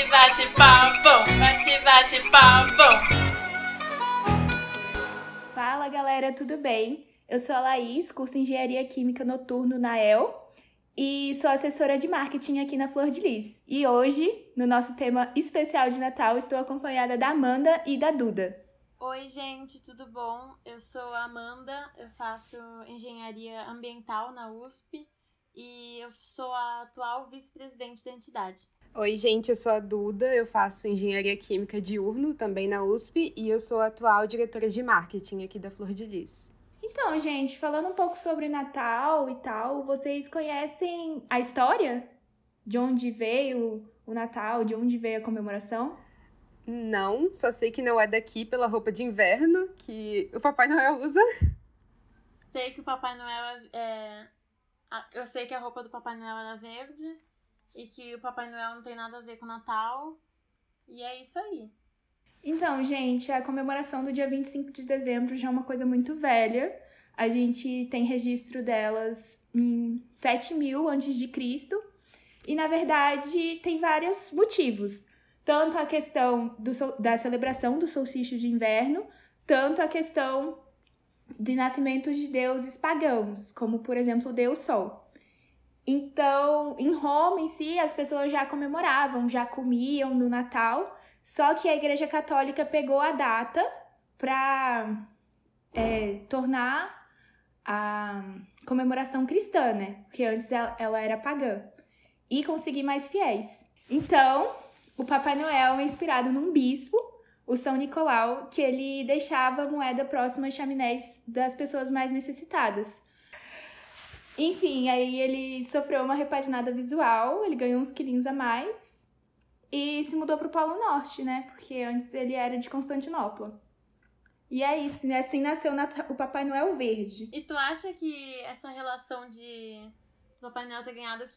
Bate, bate, papo. Bate, bate, papo. Fala galera, tudo bem? Eu sou a Laís, curso Engenharia Química Noturno na EL e sou assessora de marketing aqui na Flor de Lis. E hoje, no nosso tema especial de Natal, estou acompanhada da Amanda e da Duda. Oi, gente, tudo bom? Eu sou a Amanda, eu faço engenharia ambiental na USP e eu sou a atual vice-presidente da entidade. Oi, gente, eu sou a Duda, eu faço engenharia química diurno também na USP e eu sou a atual diretora de marketing aqui da Flor de Lis. Então, gente, falando um pouco sobre Natal e tal, vocês conhecem a história? De onde veio o Natal, de onde veio a comemoração? Não, só sei que não é daqui pela roupa de inverno que o Papai Noel usa. Sei que o Papai Noel é. Eu sei que a roupa do Papai Noel era verde e que o Papai Noel não tem nada a ver com o Natal. E é isso aí. Então, gente, a comemoração do dia 25 de dezembro já é uma coisa muito velha. A gente tem registro delas em 7000 antes de Cristo. E na verdade, tem vários motivos. Tanto a questão do, da celebração do solstício de inverno, tanto a questão de nascimentos de deuses pagãos, como por exemplo o Deus Sol. Então, em Roma em si, as pessoas já comemoravam, já comiam no Natal, só que a Igreja Católica pegou a data para é, tornar a comemoração cristã, né? Porque antes ela, era pagã. E conseguir mais fiéis. Então, o Papai Noel é inspirado num bispo, o São Nicolau, que ele deixava moeda próxima às chaminés das pessoas mais necessitadas. Enfim, aí ele sofreu uma repaginada visual, ele ganhou uns quilinhos a mais e se mudou pro Polo Norte, né? Porque antes ele era de Constantinopla. E é isso, né? Assim nasceu o Papai Noel Verde. E tu acha que essa relação de o Papai Noel ter ganhado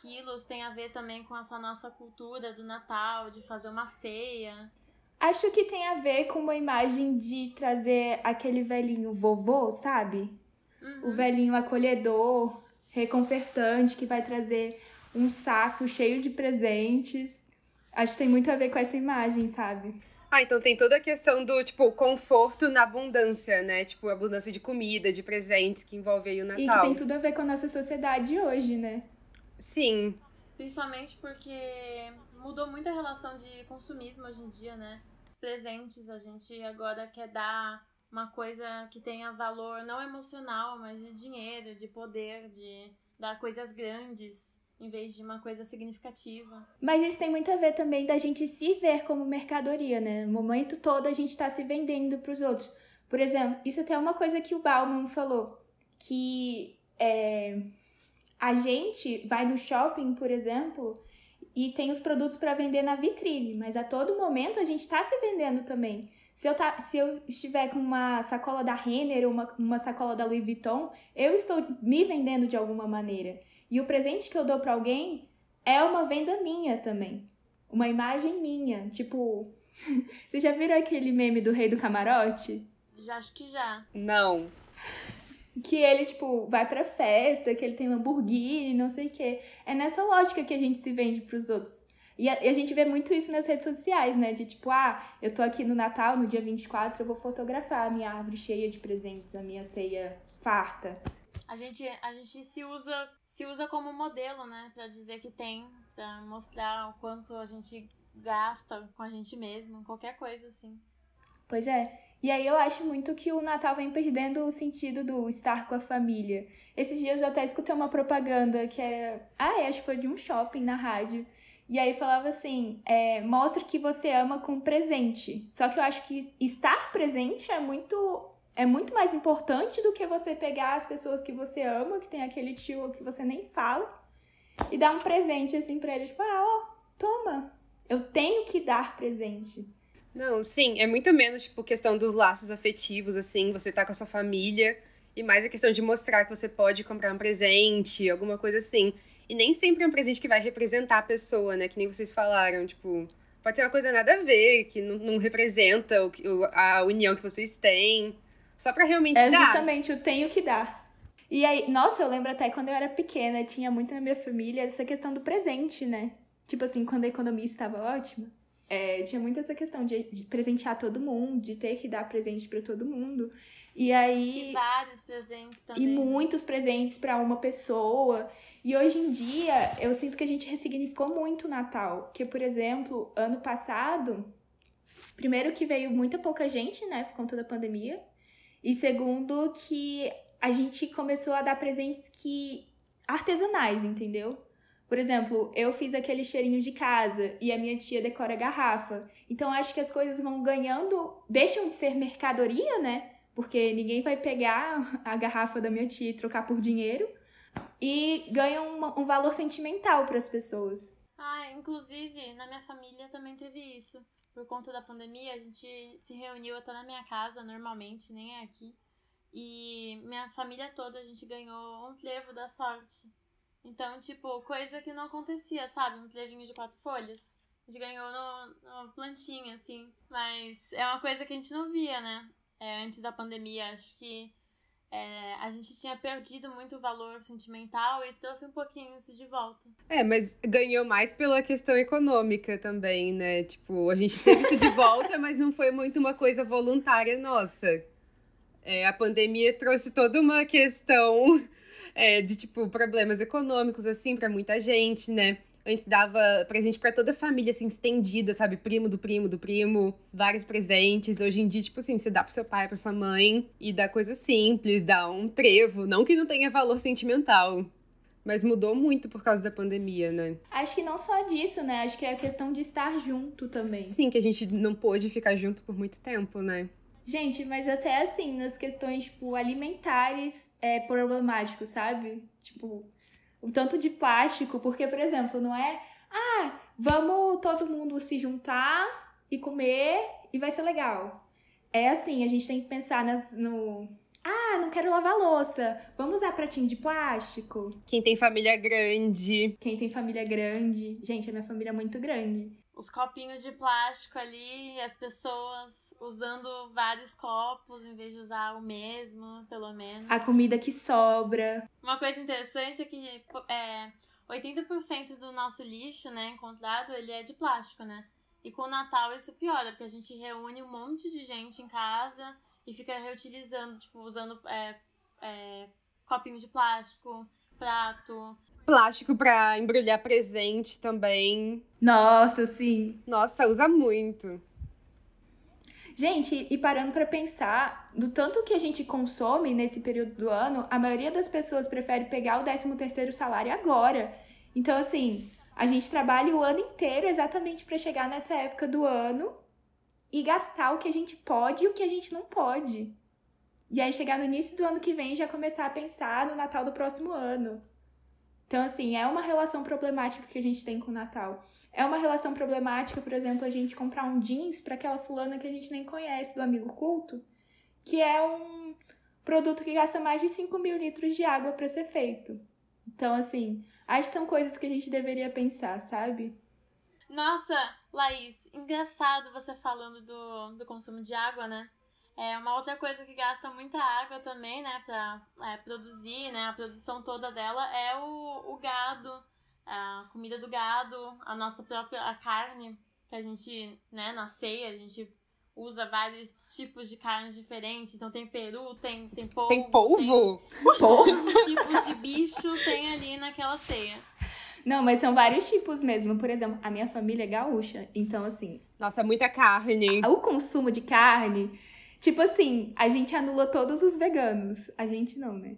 quilos tem a ver também com essa nossa cultura do Natal, de fazer uma ceia? Acho que tem a ver com uma imagem de trazer aquele velhinho vovô, sabe? Uhum. O velhinho acolhedor, reconfortante, que vai trazer um saco cheio de presentes. Acho que tem muito a ver com essa imagem, sabe? Ah, então tem toda a questão do, tipo, conforto na abundância, né? Tipo, abundância de comida, de presentes que envolve aí o Natal. E que tem tudo a ver com a nossa sociedade hoje, né? Sim. Principalmente porque mudou muito a relação de consumismo hoje em dia, né? Os presentes, a gente agora quer dar uma coisa que tenha valor não emocional, mas de dinheiro, de poder, de dar coisas grandes em vez de uma coisa significativa. Mas isso tem muito a ver também da gente se ver como mercadoria, né? No momento todo a gente está se vendendo para os outros. Por exemplo, isso até é uma coisa que o Bauman falou, que é, a gente vai no shopping, por exemplo, e tem os produtos para vender na vitrine, mas a todo momento a gente está se vendendo também. Se eu, tá, se eu estiver com uma sacola da Renner ou uma, uma sacola da Louis Vuitton, eu estou me vendendo de alguma maneira. E o presente que eu dou para alguém é uma venda minha também. Uma imagem minha. Tipo, vocês já viram aquele meme do rei do camarote? Já acho que já. Não. Que ele, tipo, vai pra festa, que ele tem Lamborghini, não sei o quê. É nessa lógica que a gente se vende pros outros. E a, e a, gente vê muito isso nas redes sociais, né? De tipo, ah, eu tô aqui no Natal, no dia 24, eu vou fotografar a minha árvore cheia de presentes, a minha ceia farta. A gente, a gente se usa se usa como modelo, né? Pra dizer que tem, pra mostrar o quanto a gente gasta com a gente mesmo, qualquer coisa assim. Pois é. E aí eu acho muito que o Natal vem perdendo o sentido do estar com a família. Esses dias eu até escutei uma propaganda que era. Ah, acho que foi de um shopping na rádio e aí falava assim: é, mostre que você ama com presente. Só que eu acho que estar presente é muito é muito mais importante do que você pegar as pessoas que você ama, que tem aquele tio que você nem fala, e dar um presente assim pra eles, tipo, ah, ó, toma. Eu tenho que dar presente. Não, sim, é muito menos, tipo, questão dos laços afetivos, assim, você tá com a sua família, e mais a questão de mostrar que você pode comprar um presente, alguma coisa assim. E nem sempre é um presente que vai representar a pessoa, né? Que nem vocês falaram, tipo, pode ser uma coisa nada a ver, que não, não representa o, a união que vocês têm. Só pra realmente é dar. Justamente o tenho que dar. E aí, nossa, eu lembro até quando eu era pequena, tinha muito na minha família essa questão do presente, né? tipo assim, quando a economia estava ótima, é, tinha muito essa questão de, de presentear todo mundo, de ter que dar presente para todo mundo. E aí. E vários presentes também. E muitos presentes para uma pessoa. E hoje em dia, eu sinto que a gente ressignificou muito o Natal. Que, por exemplo, ano passado, primeiro que veio muita pouca gente, né, por conta da pandemia. E segundo que a gente começou a dar presentes que artesanais, entendeu? Por exemplo, eu fiz aquele cheirinho de casa e a minha tia decora a garrafa. Então acho que as coisas vão ganhando, deixam de ser mercadoria, né? Porque ninguém vai pegar a garrafa da minha tia e trocar por dinheiro e ganham um, um valor sentimental para as pessoas. Ah, inclusive, na minha família também teve isso. Por conta da pandemia, a gente se reuniu até na minha casa normalmente, nem é aqui. E minha família toda, a gente ganhou um trevo da sorte. Então, tipo, coisa que não acontecia, sabe? Um trevinho de quatro folhas. A gente ganhou no, no plantinha, assim. Mas é uma coisa que a gente não via, né? É, antes da pandemia. Acho que é, a gente tinha perdido muito o valor sentimental e trouxe um pouquinho isso de volta. É, mas ganhou mais pela questão econômica também, né? Tipo, a gente teve isso de volta, mas não foi muito uma coisa voluntária nossa. É, a pandemia trouxe toda uma questão é, de, tipo, problemas econômicos, assim, para muita gente, né? Antes dava presente para toda a família, assim, estendida, sabe? Primo do primo do primo, vários presentes. Hoje em dia, tipo assim, você dá pro seu pai, pra sua mãe, e dá coisa simples, dá um trevo. Não que não tenha valor sentimental. Mas mudou muito por causa da pandemia, né? Acho que não só disso, né? Acho que é a questão de estar junto também. Sim, que a gente não pôde ficar junto por muito tempo, né? Gente, mas até assim, nas questões, tipo, alimentares é problemático, sabe? Tipo, o tanto de plástico, porque, por exemplo, não é, ah, vamos todo mundo se juntar e comer e vai ser legal. É assim, a gente tem que pensar nas, no. Ah, não quero lavar louça. Vamos usar pratinho de plástico. Quem tem família grande. Quem tem família grande. Gente, a minha família é muito grande. Os copinhos de plástico ali, as pessoas usando vários copos em vez de usar o mesmo, pelo menos. A comida que sobra. Uma coisa interessante é que é, 80% do nosso lixo, né, encontrado, ele é de plástico, né? E com o Natal isso piora, porque a gente reúne um monte de gente em casa e fica reutilizando, tipo, usando é, é, copinho de plástico, prato. Plástico pra embrulhar presente também. Nossa, sim. Nossa, usa muito. Gente, e parando para pensar, do tanto que a gente consome nesse período do ano, a maioria das pessoas prefere pegar o 13 terceiro salário agora. Então, assim, a gente trabalha o ano inteiro exatamente para chegar nessa época do ano e gastar o que a gente pode e o que a gente não pode. E aí chegar no início do ano que vem já começar a pensar no Natal do próximo ano. Então, assim, é uma relação problemática que a gente tem com o Natal. É uma relação problemática, por exemplo, a gente comprar um jeans para aquela fulana que a gente nem conhece, do amigo culto, que é um produto que gasta mais de 5 mil litros de água para ser feito. Então, assim, acho que são coisas que a gente deveria pensar, sabe? Nossa, Laís, engraçado você falando do, do consumo de água, né? É uma outra coisa que gasta muita água também, né, pra é, produzir, né, a produção toda dela é o, o gado, a comida do gado, a nossa própria a carne que a gente, né, na ceia, a gente usa vários tipos de carnes diferentes. Então tem peru, tem, tem polvo. Tem polvo? Tem polvo. tipos de bicho tem ali naquela ceia. Não, mas são vários tipos mesmo. Por exemplo, a minha família é gaúcha. Então, assim. Nossa, é muita carne. O consumo de carne. Tipo assim, a gente anula todos os veganos. A gente não, né?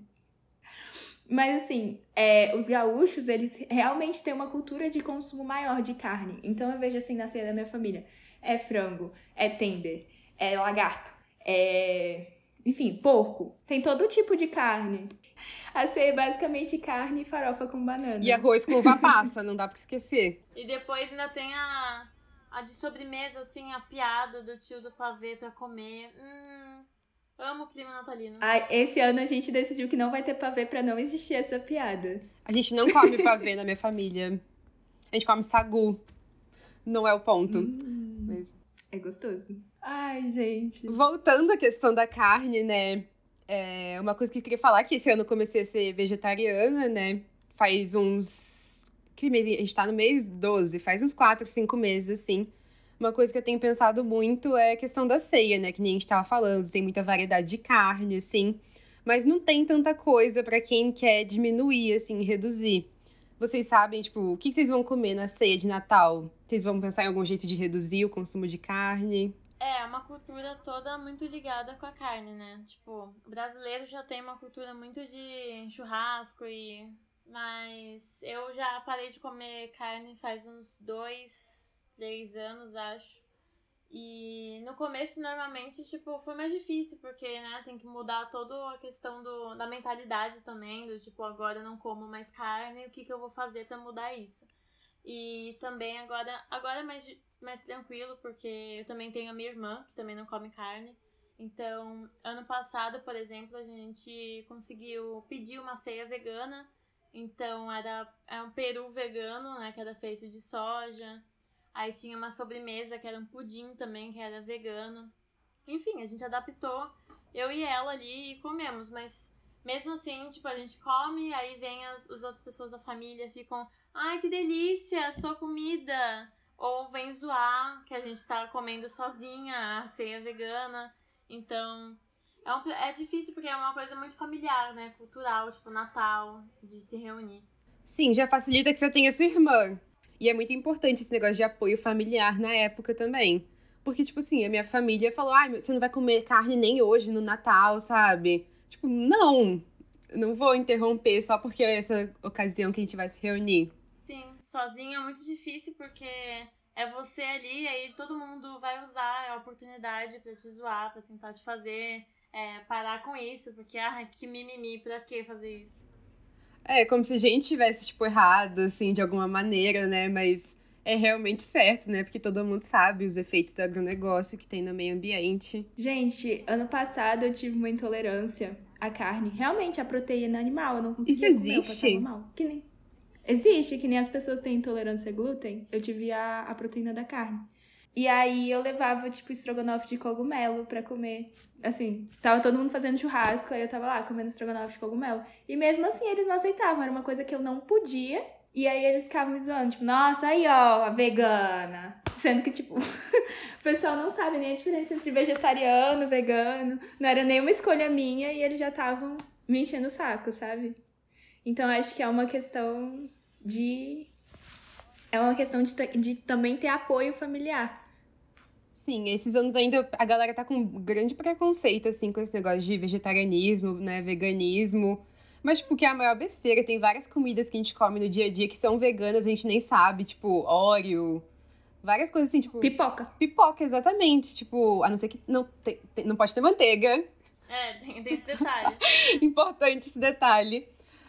Mas assim, é, os gaúchos, eles realmente têm uma cultura de consumo maior de carne. Então eu vejo assim na ceia da minha família. É frango, é tender, é lagarto, é. Enfim, porco. Tem todo tipo de carne. A ceia é basicamente carne e farofa com banana. E arroz com uva passa, não dá pra esquecer. E depois ainda tem a, a de sobremesa, assim, a piada do tio do pavê pra comer. Hum, Amo o clima natalino. Ai, esse ano a gente decidiu que não vai ter pavê pra não existir essa piada. A gente não come pavê na minha família. A gente come sagu. Não é o ponto. Hum, Mas... É gostoso. Ai, gente. Voltando à questão da carne, né? É uma coisa que eu queria falar que esse ano eu comecei a ser vegetariana, né? Faz uns Que? A gente tá no mês 12, faz uns 4, 5 meses, assim. Uma coisa que eu tenho pensado muito é a questão da ceia, né? Que nem a gente tava falando, tem muita variedade de carne, assim. Mas não tem tanta coisa para quem quer diminuir, assim, reduzir. Vocês sabem, tipo, o que vocês vão comer na ceia de Natal? Vocês vão pensar em algum jeito de reduzir o consumo de carne? É, uma cultura toda muito ligada com a carne, né? Tipo, o brasileiro já tem uma cultura muito de churrasco e. Mas eu já parei de comer carne faz uns dois, três anos, acho. E no começo, normalmente, tipo, foi mais difícil, porque, né, tem que mudar toda a questão do, da mentalidade também, do tipo, agora eu não como mais carne, o que, que eu vou fazer para mudar isso? E também agora, agora é mais, mais tranquilo, porque eu também tenho a minha irmã, que também não come carne. Então, ano passado, por exemplo, a gente conseguiu pedir uma ceia vegana. Então, era, era um peru vegano, né, que era feito de soja. Aí tinha uma sobremesa que era um pudim também, que era vegano. Enfim, a gente adaptou, eu e ela ali, e comemos, mas mesmo assim, tipo, a gente come, aí vem as, as outras pessoas da família, ficam, ai, que delícia, sua comida! Ou vem zoar que a gente tá comendo sozinha a ceia vegana. Então, é, um, é difícil porque é uma coisa muito familiar, né? Cultural, tipo, Natal, de se reunir. Sim, já facilita que você tenha sua irmã. E é muito importante esse negócio de apoio familiar na época também. Porque, tipo assim, a minha família falou: ai, ah, você não vai comer carne nem hoje no Natal, sabe? Tipo, não, não vou interromper só porque é essa ocasião que a gente vai se reunir. Sim, sozinho é muito difícil porque é você ali, e aí todo mundo vai usar a oportunidade para te zoar, para tentar te fazer é, parar com isso, porque, ah, que mimimi, pra que fazer isso? É, como se a gente tivesse, tipo, errado, assim, de alguma maneira, né? Mas é realmente certo, né? Porque todo mundo sabe os efeitos do agronegócio que tem no meio ambiente. Gente, ano passado eu tive uma intolerância à carne. Realmente, a proteína animal, eu não conseguia Isso existe? comer. Que nem... Existe, que nem as pessoas têm intolerância a glúten. Eu tive a, a proteína da carne. E aí eu levava, tipo, estrogonofe de cogumelo para comer. Assim, tava todo mundo fazendo churrasco, aí eu tava lá comendo estrogonofe de cogumelo. E mesmo assim eles não aceitavam, era uma coisa que eu não podia. E aí eles ficavam me zoando, tipo, nossa, aí ó, a vegana. Sendo que, tipo, o pessoal não sabe nem a diferença entre vegetariano, vegano. Não era nenhuma escolha minha e eles já estavam me enchendo o saco, sabe? Então acho que é uma questão de. É uma questão de, de também ter apoio familiar. Sim, esses anos ainda a galera tá com um grande preconceito, assim, com esse negócio de vegetarianismo, né, veganismo. Mas, tipo, que é a maior besteira. Tem várias comidas que a gente come no dia a dia que são veganas, a gente nem sabe, tipo, óleo. Várias coisas assim, tipo. Pipoca. Pipoca, exatamente. Tipo, a não ser que não, te, não pode ter manteiga. É, tem, tem esse detalhe. Importante esse detalhe.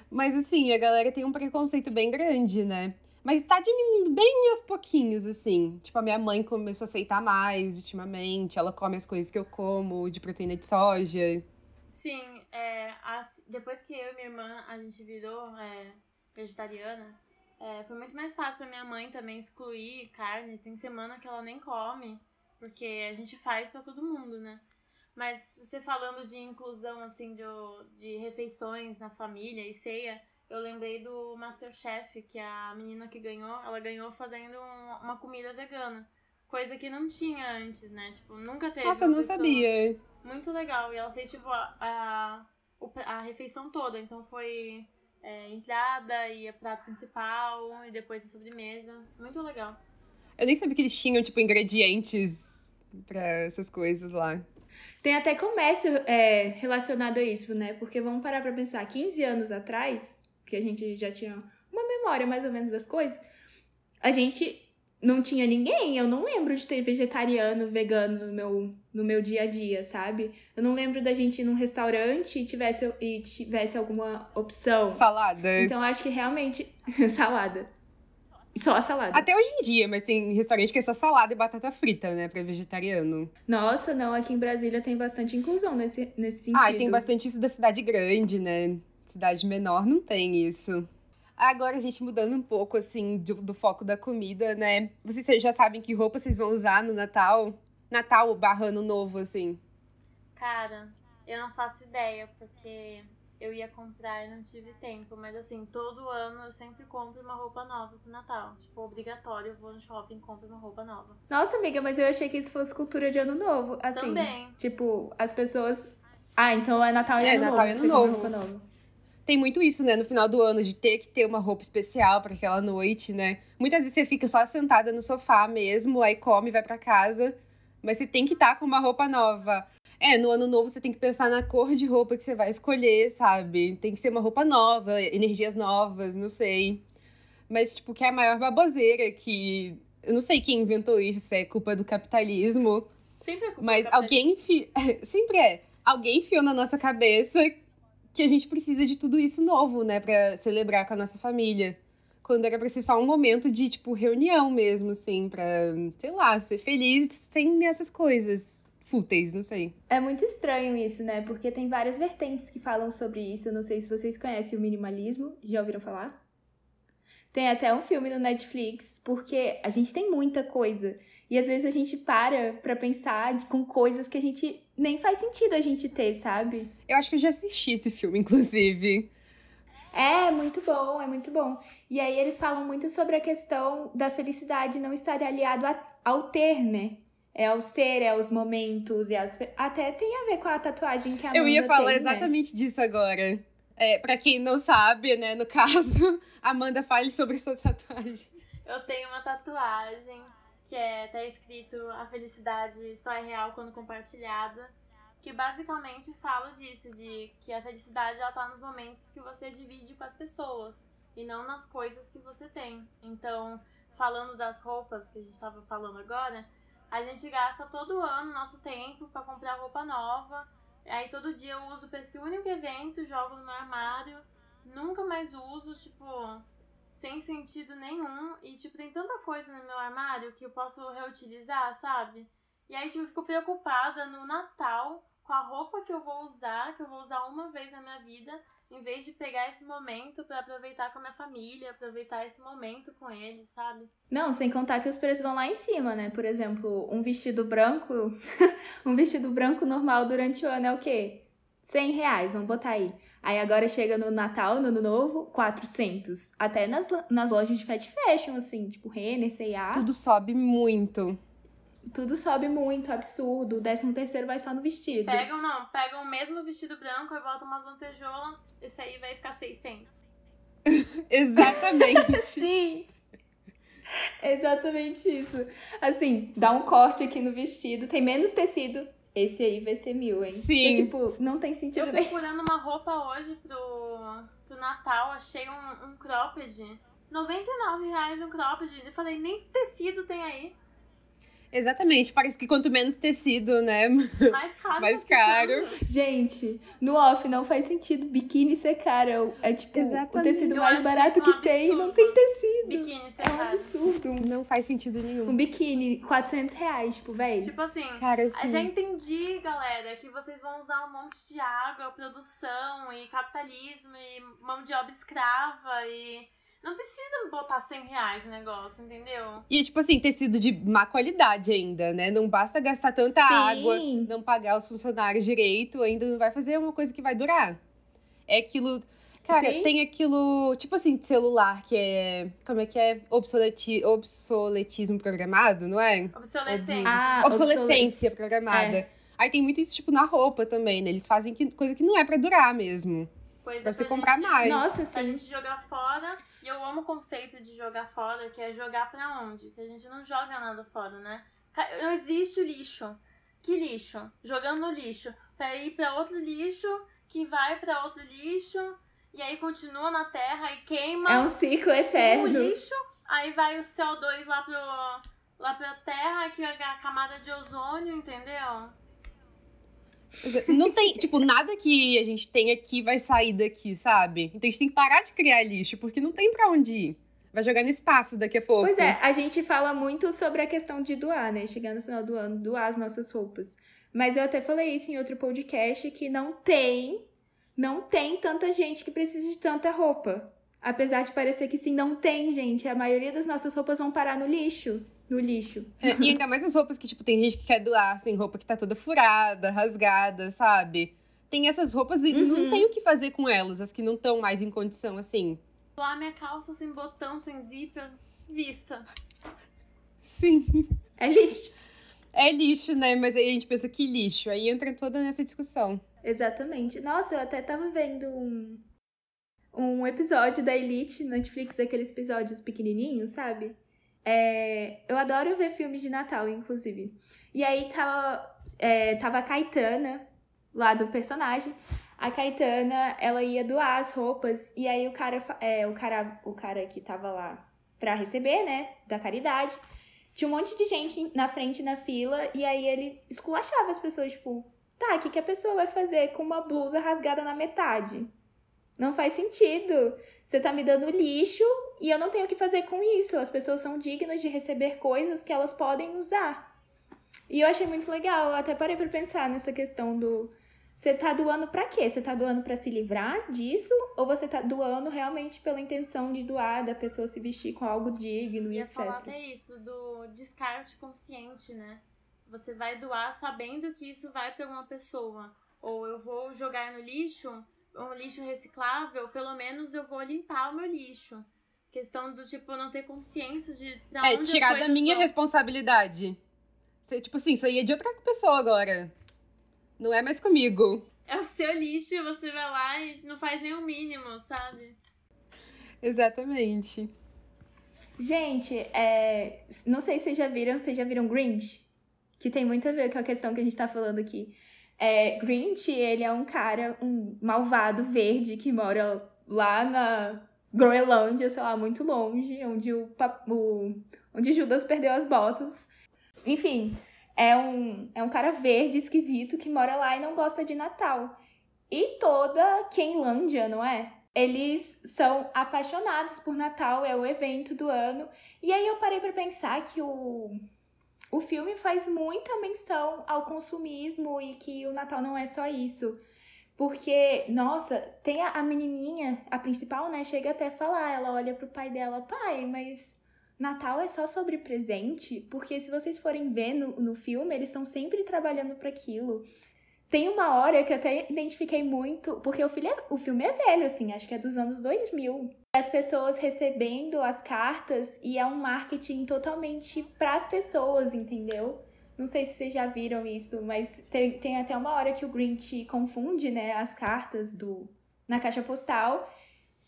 Mas, assim, a galera tem um preconceito bem grande, né? Mas tá diminuindo bem aos pouquinhos, assim. Tipo, a minha mãe começou a aceitar mais ultimamente. Ela come as coisas que eu como, de proteína de soja. Sim, é, as, depois que eu e minha irmã, a gente virou é, vegetariana, é, foi muito mais fácil pra minha mãe também excluir carne. Tem semana que ela nem come, porque a gente faz para todo mundo, né? Mas você falando de inclusão, assim, de, de refeições na família e ceia eu lembrei do Masterchef, que a menina que ganhou, ela ganhou fazendo um, uma comida vegana. Coisa que não tinha antes, né? Tipo, nunca teve. Nossa, eu não sabia. Muito legal. E ela fez, tipo, a, a, a refeição toda. Então foi é, entrada e prato principal, e depois a sobremesa. Muito legal. Eu nem sabia que eles tinham, tipo, ingredientes para essas coisas lá. Tem até comércio é, relacionado a isso, né? Porque vamos parar pra pensar, 15 anos atrás, que a gente já tinha uma memória mais ou menos das coisas, a gente não tinha ninguém. Eu não lembro de ter vegetariano, vegano no meu, no meu dia a dia, sabe? Eu não lembro da gente ir num restaurante e tivesse, e tivesse alguma opção. Salada. Então acho que realmente. salada. Só a salada. Até hoje em dia, mas tem restaurante que é só salada e batata frita, né? Pra vegetariano. Nossa, não. Aqui em Brasília tem bastante inclusão nesse, nesse sentido. Ah, e tem bastante isso da cidade grande, né? Cidade menor não tem isso. Agora, a gente mudando um pouco, assim, do, do, foco da comida, né? Vocês já sabem que roupa vocês vão usar no Natal? Natal barra ano novo, assim. Cara, eu não faço ideia, porque eu ia comprar e não tive tempo. Mas assim, todo ano eu sempre compro uma roupa nova pro Natal. Tipo, obrigatório, eu vou no shopping e compro uma roupa nova. Nossa, amiga, mas eu achei que isso fosse cultura de ano novo. Assim, Também. tipo, as pessoas. Ah, então é Natal e É, Ano Natal Novo. e Ano você compra Novo. Tem muito isso, né, no final do ano, de ter que ter uma roupa especial pra aquela noite, né? Muitas vezes você fica só sentada no sofá mesmo, aí come, vai pra casa, mas você tem que estar com uma roupa nova. É, no ano novo você tem que pensar na cor de roupa que você vai escolher, sabe? Tem que ser uma roupa nova, energias novas, não sei. Mas, tipo, que é a maior baboseira que. Eu não sei quem inventou isso, se é culpa do capitalismo. Sempre é culpa Mas do capitalismo. alguém. Enfi... Sempre é. Alguém enfiou na nossa cabeça que a gente precisa de tudo isso novo, né? Pra celebrar com a nossa família. Quando era pra ser só um momento de, tipo, reunião mesmo, assim, pra, sei lá, ser feliz sem essas coisas fúteis, não sei. É muito estranho isso, né? Porque tem várias vertentes que falam sobre isso. Eu não sei se vocês conhecem o minimalismo. Já ouviram falar? Tem até um filme no Netflix, porque a gente tem muita coisa. E às vezes a gente para pra pensar com coisas que a gente nem faz sentido a gente ter, sabe? Eu acho que eu já assisti esse filme, inclusive. É, muito bom, é muito bom. E aí eles falam muito sobre a questão da felicidade não estar aliado a- ao ter, né? É ao ser, é aos momentos, e às, até tem a ver com a tatuagem que a Amanda Eu ia falar tem, né? exatamente disso agora. É, pra quem não sabe, né, no caso, Amanda fale sobre sua tatuagem. Eu tenho uma tatuagem que é tá escrito a felicidade só é real quando compartilhada, que basicamente fala disso, de que a felicidade ela tá nos momentos que você divide com as pessoas e não nas coisas que você tem. Então, falando das roupas que a gente tava falando agora, a gente gasta todo ano nosso tempo pra comprar roupa nova. Aí todo dia eu uso pra esse único evento, jogo no meu armário, nunca mais uso, tipo, sem sentido nenhum. E, tipo, tem tanta coisa no meu armário que eu posso reutilizar, sabe? E aí, tipo, eu fico preocupada no Natal com a roupa que eu vou usar, que eu vou usar uma vez na minha vida, em vez de pegar esse momento pra aproveitar com a minha família, aproveitar esse momento com eles, sabe? Não, sem contar que os preços vão lá em cima, né? Por exemplo, um vestido branco, um vestido branco normal durante o ano é o quê? 100 reais, vamos botar aí. Aí agora chega no Natal, no Ano Novo, 400. Até nas, nas lojas de fast fashion, assim, tipo Renner, C&A. Tudo sobe muito. Tudo sobe muito, absurdo. O décimo terceiro vai só no vestido. Pegam, não, pegam o mesmo vestido branco e botam umas lantejoulas, esse aí vai ficar 600. Exatamente. Sim! Exatamente isso. Assim, dá um corte aqui no vestido, tem menos tecido. Esse aí vai ser mil, hein? Sim. E, tipo, não tem Eu sentido nenhum. procurando uma roupa hoje pro, pro Natal, achei um, um cropped. 99 reais um cropped. Eu falei, nem tecido tem aí. Exatamente. Parece que quanto menos tecido, né? Mais caro. Mais tá caro. Gente, no off não faz sentido biquíni ser caro. É tipo o Exatamente. tecido Eu mais barato que um tem e não tem tecido. Biquíni, você É um absurdo. Não faz sentido nenhum. Um biquíni, 400 reais, tipo, véi. Tipo assim, Cara, eu assim. já entendi, galera, que vocês vão usar um monte de água, produção e capitalismo e mão de obra escrava e. Não precisa botar 100 reais no negócio, entendeu? E, tipo assim, tecido de má qualidade ainda, né? Não basta gastar tanta Sim. água, não pagar os funcionários direito, ainda não vai fazer uma coisa que vai durar. É aquilo. Cara, Sim. tem aquilo, tipo assim, de celular que é. Como é que é? Obsoleti, obsoletismo programado, não é? Obsolescência. Ah, Obsolescência obsolesc- programada. É. Aí tem muito isso, tipo, na roupa também, né? Eles fazem que- coisa que não é pra durar mesmo. Pois Pra é, você pra comprar gente- mais. Nossa, Pra sim. gente jogar fora. E eu amo o conceito de jogar fora, que é jogar pra onde? Que a gente não joga nada fora, né? Não existe o lixo. Que lixo? Jogando no lixo. Pra ir pra outro lixo, que vai pra outro lixo, e aí continua na terra e queima É um ciclo o eterno. lixo, aí vai o CO2 lá, pro, lá pra terra, que é a camada de ozônio, entendeu? Não tem, tipo, nada que a gente tem aqui vai sair daqui, sabe? Então a gente tem que parar de criar lixo, porque não tem pra onde ir. Vai jogar no espaço daqui a pouco. Pois é, a gente fala muito sobre a questão de doar, né? Chegar no final do ano, doar as nossas roupas. Mas eu até falei isso em outro podcast que não tem, não tem tanta gente que precisa de tanta roupa. Apesar de parecer que sim, não tem, gente. A maioria das nossas roupas vão parar no lixo. No lixo. É, e ainda mais as roupas que, tipo, tem gente que quer doar, assim, roupa que tá toda furada, rasgada, sabe? tem essas roupas e Uhum. não tem o que fazer com elas, as que não estão mais em condição assim. Lá minha calça sem botão, sem zíper, vista. Sim. É lixo. É lixo, né? Mas aí a gente pensa que lixo. Aí entra toda nessa discussão. Exatamente. Nossa, eu até tava vendo um, um episódio da Elite Netflix, aqueles episódios pequenininhos, sabe? É, eu adoro ver filmes de Natal, inclusive. E aí tava, é, tava a Caetana, lá do personagem. A Caetana, ela ia doar as roupas, e aí o cara, é, o cara, o cara que tava lá pra receber, né, da caridade, tinha um monte de gente na frente na fila, e aí ele esculachava as pessoas, tipo, Tá, o que, que a pessoa vai fazer com uma blusa rasgada na metade? Não faz sentido. Você tá me dando lixo e eu não tenho o que fazer com isso. As pessoas são dignas de receber coisas que elas podem usar. E eu achei muito legal. Eu até parei pra pensar nessa questão do. Você tá doando pra quê? Você tá doando pra se livrar disso? Ou você tá doando realmente pela intenção de doar, da pessoa se vestir com algo digno e etc? falar até isso, do descarte consciente, né? Você vai doar sabendo que isso vai pra uma pessoa. Ou eu vou jogar no lixo, um lixo reciclável, pelo menos eu vou limpar o meu lixo. Questão do tipo, não ter consciência de é, tirar da minha vão. responsabilidade. Você, tipo assim, isso aí é de outra pessoa agora. Não é mais comigo. É o seu lixo, você vai lá e não faz nem o mínimo, sabe? Exatamente. Gente, é, não sei se vocês já viram, vocês já viram Grinch? Que tem muito a ver com a questão que a gente tá falando aqui. É, Grinch, ele é um cara, um malvado verde que mora lá na Groenlândia, sei lá, muito longe, onde o, o onde Judas perdeu as botas. Enfim, é um, é um cara verde, esquisito, que mora lá e não gosta de Natal. E toda Kenlândia, não é? Eles são apaixonados por Natal, é o evento do ano. E aí eu parei pra pensar que o, o filme faz muita menção ao consumismo e que o Natal não é só isso. Porque, nossa, tem a, a menininha, a principal, né? Chega até falar, ela olha pro pai dela, pai, mas Natal é só sobre presente? Porque se vocês forem ver no, no filme, eles estão sempre trabalhando para aquilo. Tem uma hora que eu até identifiquei muito, porque o, filme é, o filme é velho, assim, acho que é dos anos 2000. As pessoas recebendo as cartas e é um marketing totalmente pras pessoas, entendeu? Não sei se vocês já viram isso, mas tem, tem até uma hora que o Grinch confunde, né, as cartas do na caixa postal.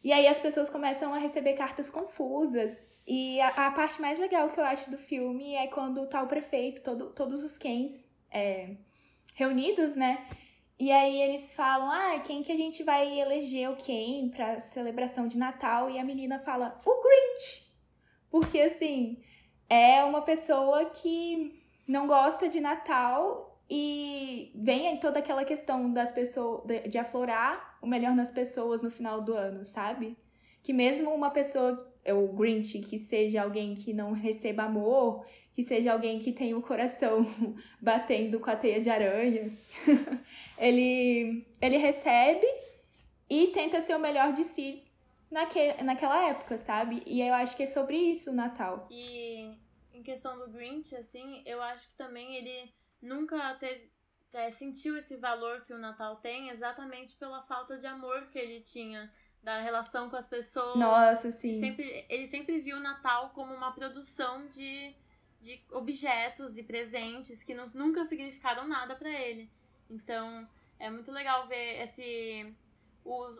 E aí as pessoas começam a receber cartas confusas. E a, a parte mais legal que eu acho do filme é quando tá o prefeito, todo, todos os Kens é, reunidos, né? E aí eles falam, ah, quem que a gente vai eleger o Ken pra celebração de Natal? E a menina fala, o Grinch! Porque, assim, é uma pessoa que não gosta de Natal e vem toda aquela questão das pessoas, de aflorar o melhor nas pessoas no final do ano, sabe? Que mesmo uma pessoa, o Grinch, que seja alguém que não receba amor, que seja alguém que tenha o coração batendo com a teia de aranha, ele, ele recebe e tenta ser o melhor de si naquele, naquela época, sabe? E eu acho que é sobre isso o Natal. E em questão do Grinch, assim, eu acho que também ele nunca teve, é, sentiu esse valor que o Natal tem exatamente pela falta de amor que ele tinha da relação com as pessoas. Nossa, sim. sempre, ele sempre viu o Natal como uma produção de, de objetos e presentes que não- nunca significaram nada pra ele. Então, é muito legal ver esse. O,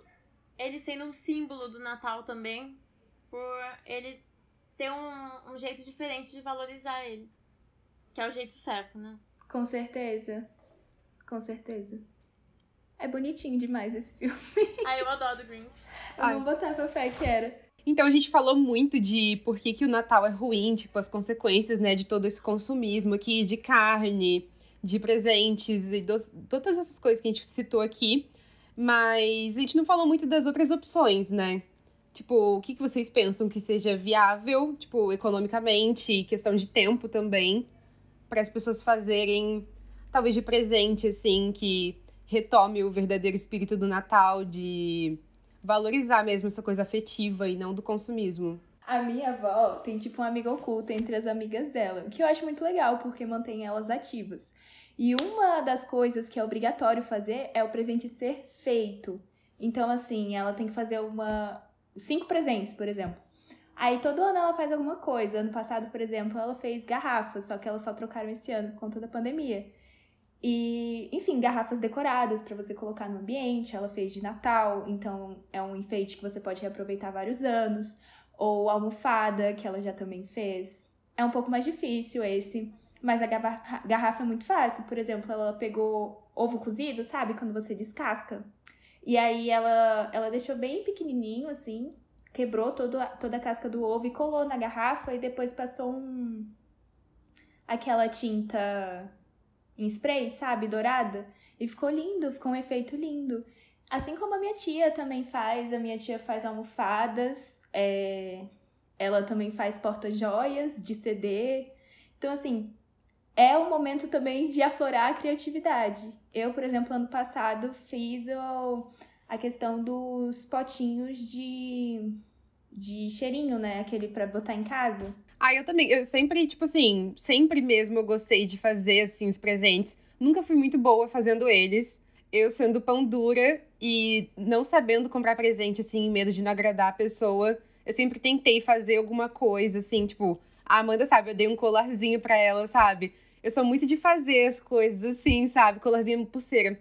ele sendo um símbolo do Natal também, por ele ter um, um jeito diferente de valorizar ele. Que é o jeito certo, né? Com certeza. Com certeza. É bonitinho demais esse filme. Ah, eu adoro Grinch. Eu Ai. vou botar pra fé que era. Então a gente falou muito de por que, que o Natal é ruim, tipo, as consequências, né, de todo esse consumismo aqui, de carne, de presentes e dos- todas essas coisas que a gente citou aqui. Mas a gente não falou muito das outras opções, né? Tipo, o que, que vocês pensam que seja viável, tipo, economicamente, questão de tempo também, para as pessoas fazerem, talvez de presente, assim, que retome o verdadeiro espírito do Natal, de valorizar mesmo essa coisa afetiva e não do consumismo. A minha avó tem tipo uma amiga oculta entre as amigas dela, o que eu acho muito legal porque mantém elas ativas. E uma das coisas que é obrigatório fazer é o presente ser feito. Então, assim, ela tem que fazer uma. cinco presentes, por exemplo. Aí todo ano ela faz alguma coisa. Ano passado, por exemplo, ela fez garrafas, só que elas só trocaram esse ano por conta da pandemia. E, enfim, garrafas decoradas para você colocar no ambiente. Ela fez de Natal, então é um enfeite que você pode reaproveitar vários anos. Ou almofada, que ela já também fez. É um pouco mais difícil esse. Mas a garrafa é muito fácil. Por exemplo, ela pegou ovo cozido, sabe? Quando você descasca. E aí ela, ela deixou bem pequenininho, assim. Quebrou todo, toda a casca do ovo e colou na garrafa. E depois passou um... Aquela tinta em spray, sabe? Dourada. E ficou lindo, ficou um efeito lindo. Assim como a minha tia também faz. A minha tia faz almofadas. É... Ela também faz porta-joias de CD. Então, assim, é o momento também de aflorar a criatividade. Eu, por exemplo, ano passado fiz o, a questão dos potinhos de, de cheirinho, né? Aquele para botar em casa. Ah, eu também. Eu sempre, tipo assim, sempre mesmo eu gostei de fazer, assim, os presentes. Nunca fui muito boa fazendo eles. Eu sendo pão dura e não sabendo comprar presente, assim, medo de não agradar a pessoa. Eu sempre tentei fazer alguma coisa, assim, tipo... A Amanda sabe, eu dei um colarzinho para ela, sabe? Eu sou muito de fazer as coisas assim, sabe? Colarzinho, pulseira.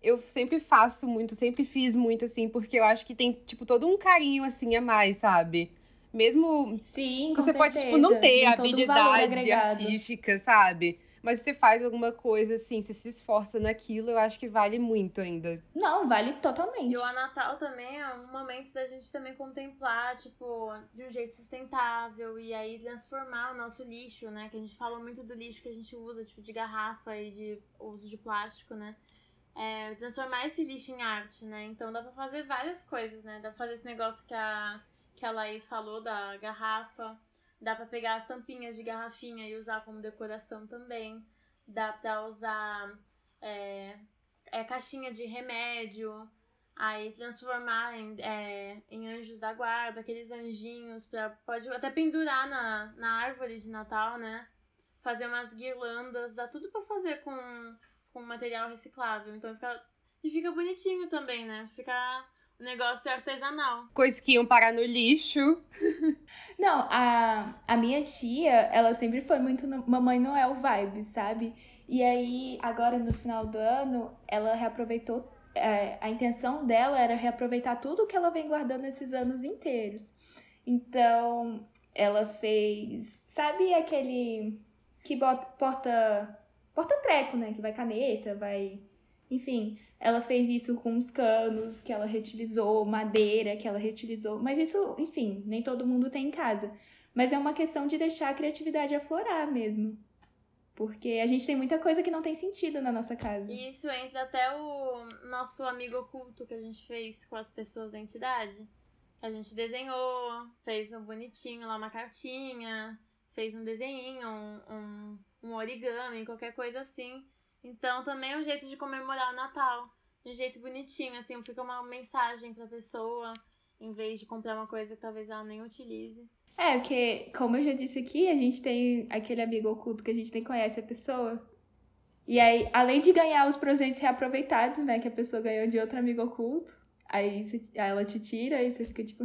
Eu sempre faço muito, sempre fiz muito assim, porque eu acho que tem, tipo, todo um carinho assim a mais, sabe? Mesmo. Sim, você certeza. pode, tipo, não ter habilidade artística, sabe? Mas você faz alguma coisa assim, você se esforça naquilo, eu acho que vale muito ainda. Não, vale totalmente. E o Natal também é um momento da gente também contemplar, tipo, de um jeito sustentável e aí transformar o nosso lixo, né? Que a gente fala muito do lixo que a gente usa, tipo, de garrafa e de uso de plástico, né? É, transformar esse lixo em arte, né? Então dá pra fazer várias coisas, né? Dá pra fazer esse negócio que a, que a Laís falou da garrafa Dá para pegar as tampinhas de garrafinha e usar como decoração também. Dá para usar é, é, caixinha de remédio, aí transformar em, é, em anjos da guarda, aqueles anjinhos, pra, pode até pendurar na, na árvore de Natal, né? Fazer umas guirlandas, dá tudo para fazer com, com material reciclável. Então fica, e fica bonitinho também, né? Fica negócio é artesanal. Coisas que iam parar no lixo. Não, a, a minha tia, ela sempre foi muito no, Mamãe Noel vibe, sabe? E aí, agora no final do ano, ela reaproveitou. É, a intenção dela era reaproveitar tudo que ela vem guardando esses anos inteiros. Então, ela fez. Sabe aquele que bota, porta. Porta-treco, né? Que vai caneta, vai. Enfim, ela fez isso com os canos que ela reutilizou, madeira que ela reutilizou. Mas isso, enfim, nem todo mundo tem em casa. Mas é uma questão de deixar a criatividade aflorar mesmo. Porque a gente tem muita coisa que não tem sentido na nossa casa. E isso entra até o nosso amigo oculto que a gente fez com as pessoas da entidade. A gente desenhou, fez um bonitinho lá, uma cartinha, fez um desenho, um, um, um origami, qualquer coisa assim. Então também é um jeito de comemorar o Natal. De um jeito bonitinho, assim, fica uma mensagem pra pessoa, em vez de comprar uma coisa que talvez ela nem utilize. É, porque, como eu já disse aqui, a gente tem aquele amigo oculto que a gente nem conhece a pessoa. E aí, além de ganhar os presentes reaproveitados, né, que a pessoa ganhou de outro amigo oculto, aí, você, aí ela te tira e você fica tipo,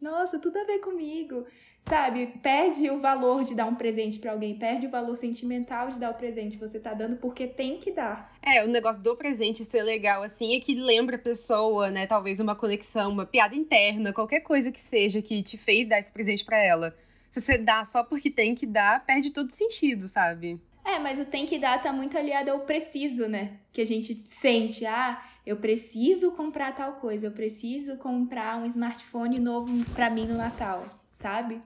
nossa, tudo a ver comigo sabe? Perde o valor de dar um presente para alguém, perde o valor sentimental de dar o presente. Você tá dando porque tem que dar. É, o negócio do presente ser legal, assim, é que lembra a pessoa, né? Talvez uma conexão, uma piada interna, qualquer coisa que seja que te fez dar esse presente para ela. Se você dá só porque tem que dar, perde todo sentido, sabe? É, mas o tem que dar tá muito aliado ao preciso, né? Que a gente sente, ah, eu preciso comprar tal coisa, eu preciso comprar um smartphone novo para mim no Natal, sabe?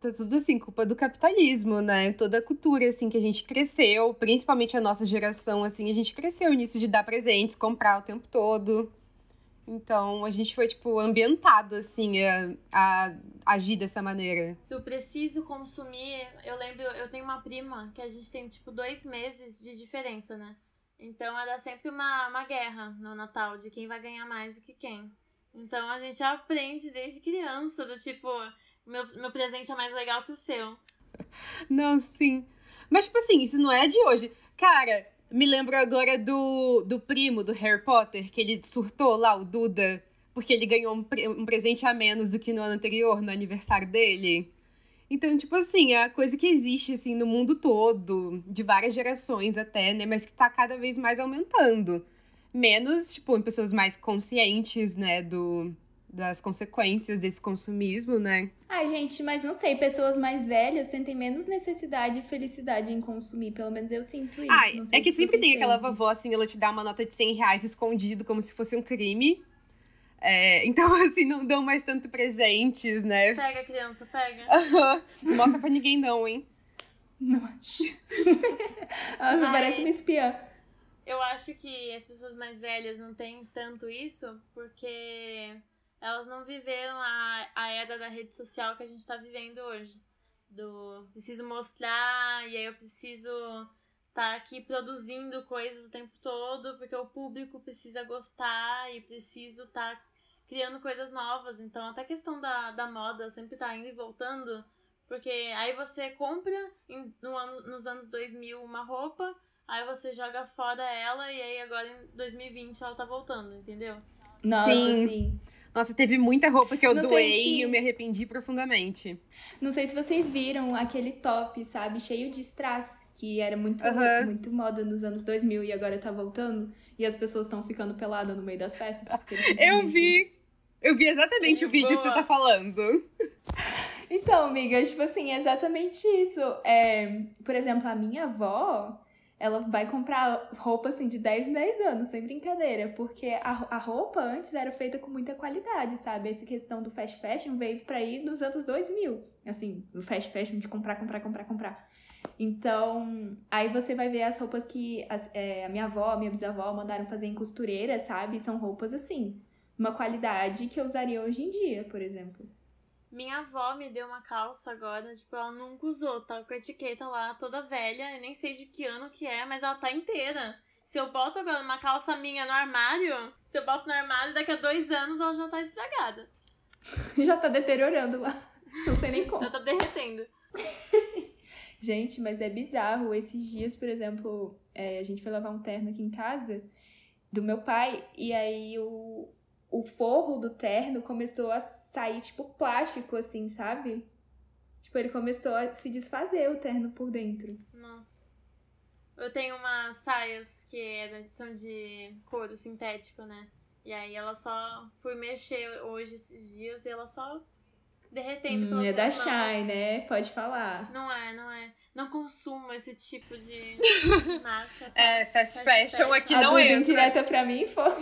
Tá tudo assim, culpa do capitalismo, né? Toda a cultura, assim, que a gente cresceu, principalmente a nossa geração, assim, a gente cresceu nisso de dar presentes, comprar o tempo todo. Então, a gente foi, tipo, ambientado, assim, a, a agir dessa maneira. Do preciso consumir, eu lembro, eu tenho uma prima que a gente tem, tipo, dois meses de diferença, né? Então, era sempre uma, uma guerra no Natal, de quem vai ganhar mais do que quem. Então, a gente aprende desde criança, do tipo, meu, meu presente é mais legal que o seu. Não, sim. Mas, tipo assim, isso não é de hoje. Cara, Me lembro agora do, do primo do Harry Potter, que ele surtou lá, o Duda, porque ele ganhou um, um presente a menos do que no ano anterior, no aniversário dele. Então, tipo assim, é a coisa que existe, assim, no mundo todo, de várias gerações até, né? Mas que tá cada vez mais aumentando. Menos, tipo, em pessoas mais conscientes, né, do, das consequências desse consumismo, né? Ai, gente, mas não sei, pessoas mais velhas sentem menos necessidade e felicidade em consumir. Pelo menos eu sinto isso. Ai, é que sempre tem aquela vovó, assim, ela te dá uma nota de 100 reais escondido, como se fosse um crime. É, então, assim, não dão mais tanto presentes, né? Pega, criança, pega. Não mostra pra ninguém, não, hein? Não acho. Nossa, Mas- parece uma espiã. Eu acho que as pessoas mais velhas não têm tanto isso porque elas não viveram a, a era da rede social que a gente tá vivendo hoje. Do preciso mostrar e aí eu preciso estar aqui produzindo coisas o tempo todo porque o público precisa gostar e preciso estar criando coisas novas. Então, até a questão da, da moda sempre tá indo e voltando. Porque aí você compra em- no ano, nos anos 2000 uma roupa, aí você joga fora ela e aí agora em 2020 ela tá voltando, entendeu? Nossa, Sim. sim. Nossa, teve muita roupa que eu Não doei se- e eu me arrependi profundamente. Não sei se vocês viram aquele top, sabe? Cheio de strass, que era muito, Aham. muito moda nos anos 2000 e agora tá voltando. E as pessoas estão ficando peladas no meio das festas. Eu vi. Eu vi exatamente o vídeo que você Boa. tá falando. Então, amiga, tipo assim, é exatamente isso. É, por exemplo, a minha avó, ela vai comprar roupa assim de 10 em 10 anos, sem brincadeira, porque a, a roupa antes era feita com muita qualidade, sabe? Essa questão do fast fashion veio pra ir nos anos 2000, assim, do fast fashion de comprar, comprar, comprar, comprar. Então, aí você vai ver as roupas que as- é, a minha avó, a minha bisavó mandaram fazer em costureira, sabe? São roupas assim, uma qualidade que eu usaria hoje em dia, por exemplo. Minha avó me deu uma calça agora, tipo, ela nunca usou, tá com a etiqueta lá, toda velha, eu nem sei de que ano que é, mas ela tá inteira. Se eu boto agora uma calça minha no armário, se eu boto no armário, daqui a dois anos ela já tá estragada. Já tá deteriorando lá. Não sei nem como. Já tá derretendo. Gente, mas é bizarro. Esses dias, por exemplo, é, a gente foi lavar um terno aqui em casa do meu pai, e aí o, o forro do terno começou a sair, tipo, plástico, assim, sabe? Tipo, ele começou a se desfazer o terno por dentro. Nossa. Eu tenho umas saias que era- são de couro sintético, né? E aí ela só fui mexer hoje esses dias e ela só derretendo Hum, pelas é da. Shine, né? Pode falar. Não é, não é. Não consumo esse tipo de, de marca. tá? É, fast Fast fashion fashion. aqui a não entra. indireta pra mim foi.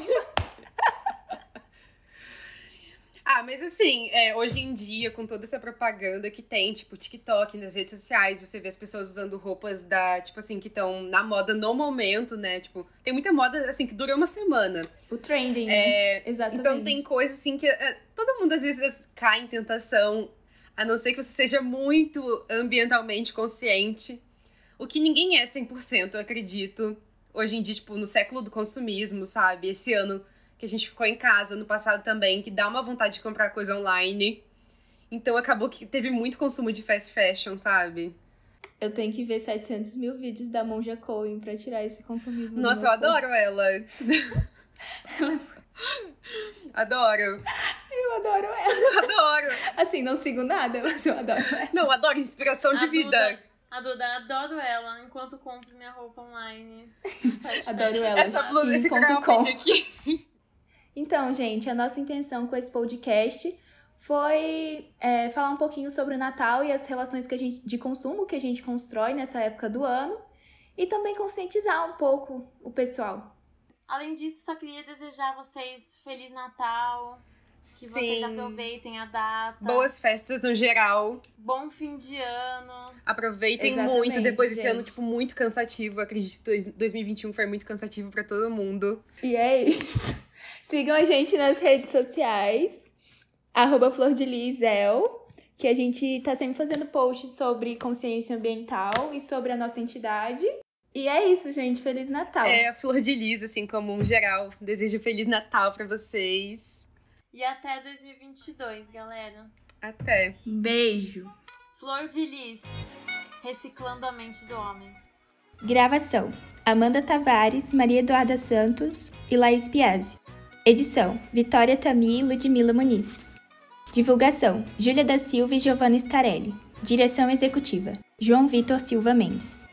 Ah, mas assim, é, hoje em dia, com toda essa propaganda que tem, tipo, TikTok, nas redes sociais, você vê as pessoas usando roupas da, tipo assim, que estão na moda no momento, né? Tipo, tem muita moda, assim, que dura uma semana. O trending, né? É, Exatamente. Então tem coisas assim que é, todo mundo às vezes cai em tentação, a não ser que você seja muito ambientalmente consciente. O que ninguém é 100%, eu acredito. Hoje em dia, tipo, no século do consumismo, sabe? Esse ano que a gente ficou em casa, no passado também, que dá uma vontade de comprar coisa online. Então acabou que teve muito consumo de fast fashion, sabe? Eu tenho que ver 700 mil vídeos da Monja Coen pra tirar esse consumismo. Nossa, eu adoro ela. adoro. corpo. Eu adoro ela. Adoro. Assim, não sigo nada, mas eu adoro ela. Não, adoro inspiração de A vida. Duda, a Duda, adoro ela enquanto compro minha roupa online. Adoro ela. Essa blusa, esse Skin.com. cropped aqui. Então, gente, a nossa intenção com esse podcast foi é, falar um pouquinho sobre o Natal e as relações que a gente, de consumo que a gente constrói nessa época do ano e também conscientizar um pouco o pessoal. Além disso, só queria desejar a vocês Feliz Natal. Que vocês aproveitem a data. Boas festas no geral. Bom fim de ano. Aproveitem Exatamente, muito depois desse ano, tipo, muito cansativo. Acredito que dois- 2021 foi muito cansativo pra todo mundo. E é isso. Sigam a gente nas redes sociais, arroba Flor de Lizel, que a gente tá sempre fazendo posts sobre consciência ambiental e sobre a nossa entidade. E é isso, gente. Feliz Natal. É, a Flor de Lis, assim, como um geral. Desejo Feliz Natal pra vocês. E até 2022, galera. Até. Beijo. Flor de Lis. Reciclando a mente do homem. Gravação: Amanda Tavares, Maria Eduarda Santos e Laís Piazzi. Edição: Vitória Tami e Ludmila Muniz. Divulgação: Júlia da Silva e Giovanna Scarelli. Direção executiva: João Vitor Silva Mendes.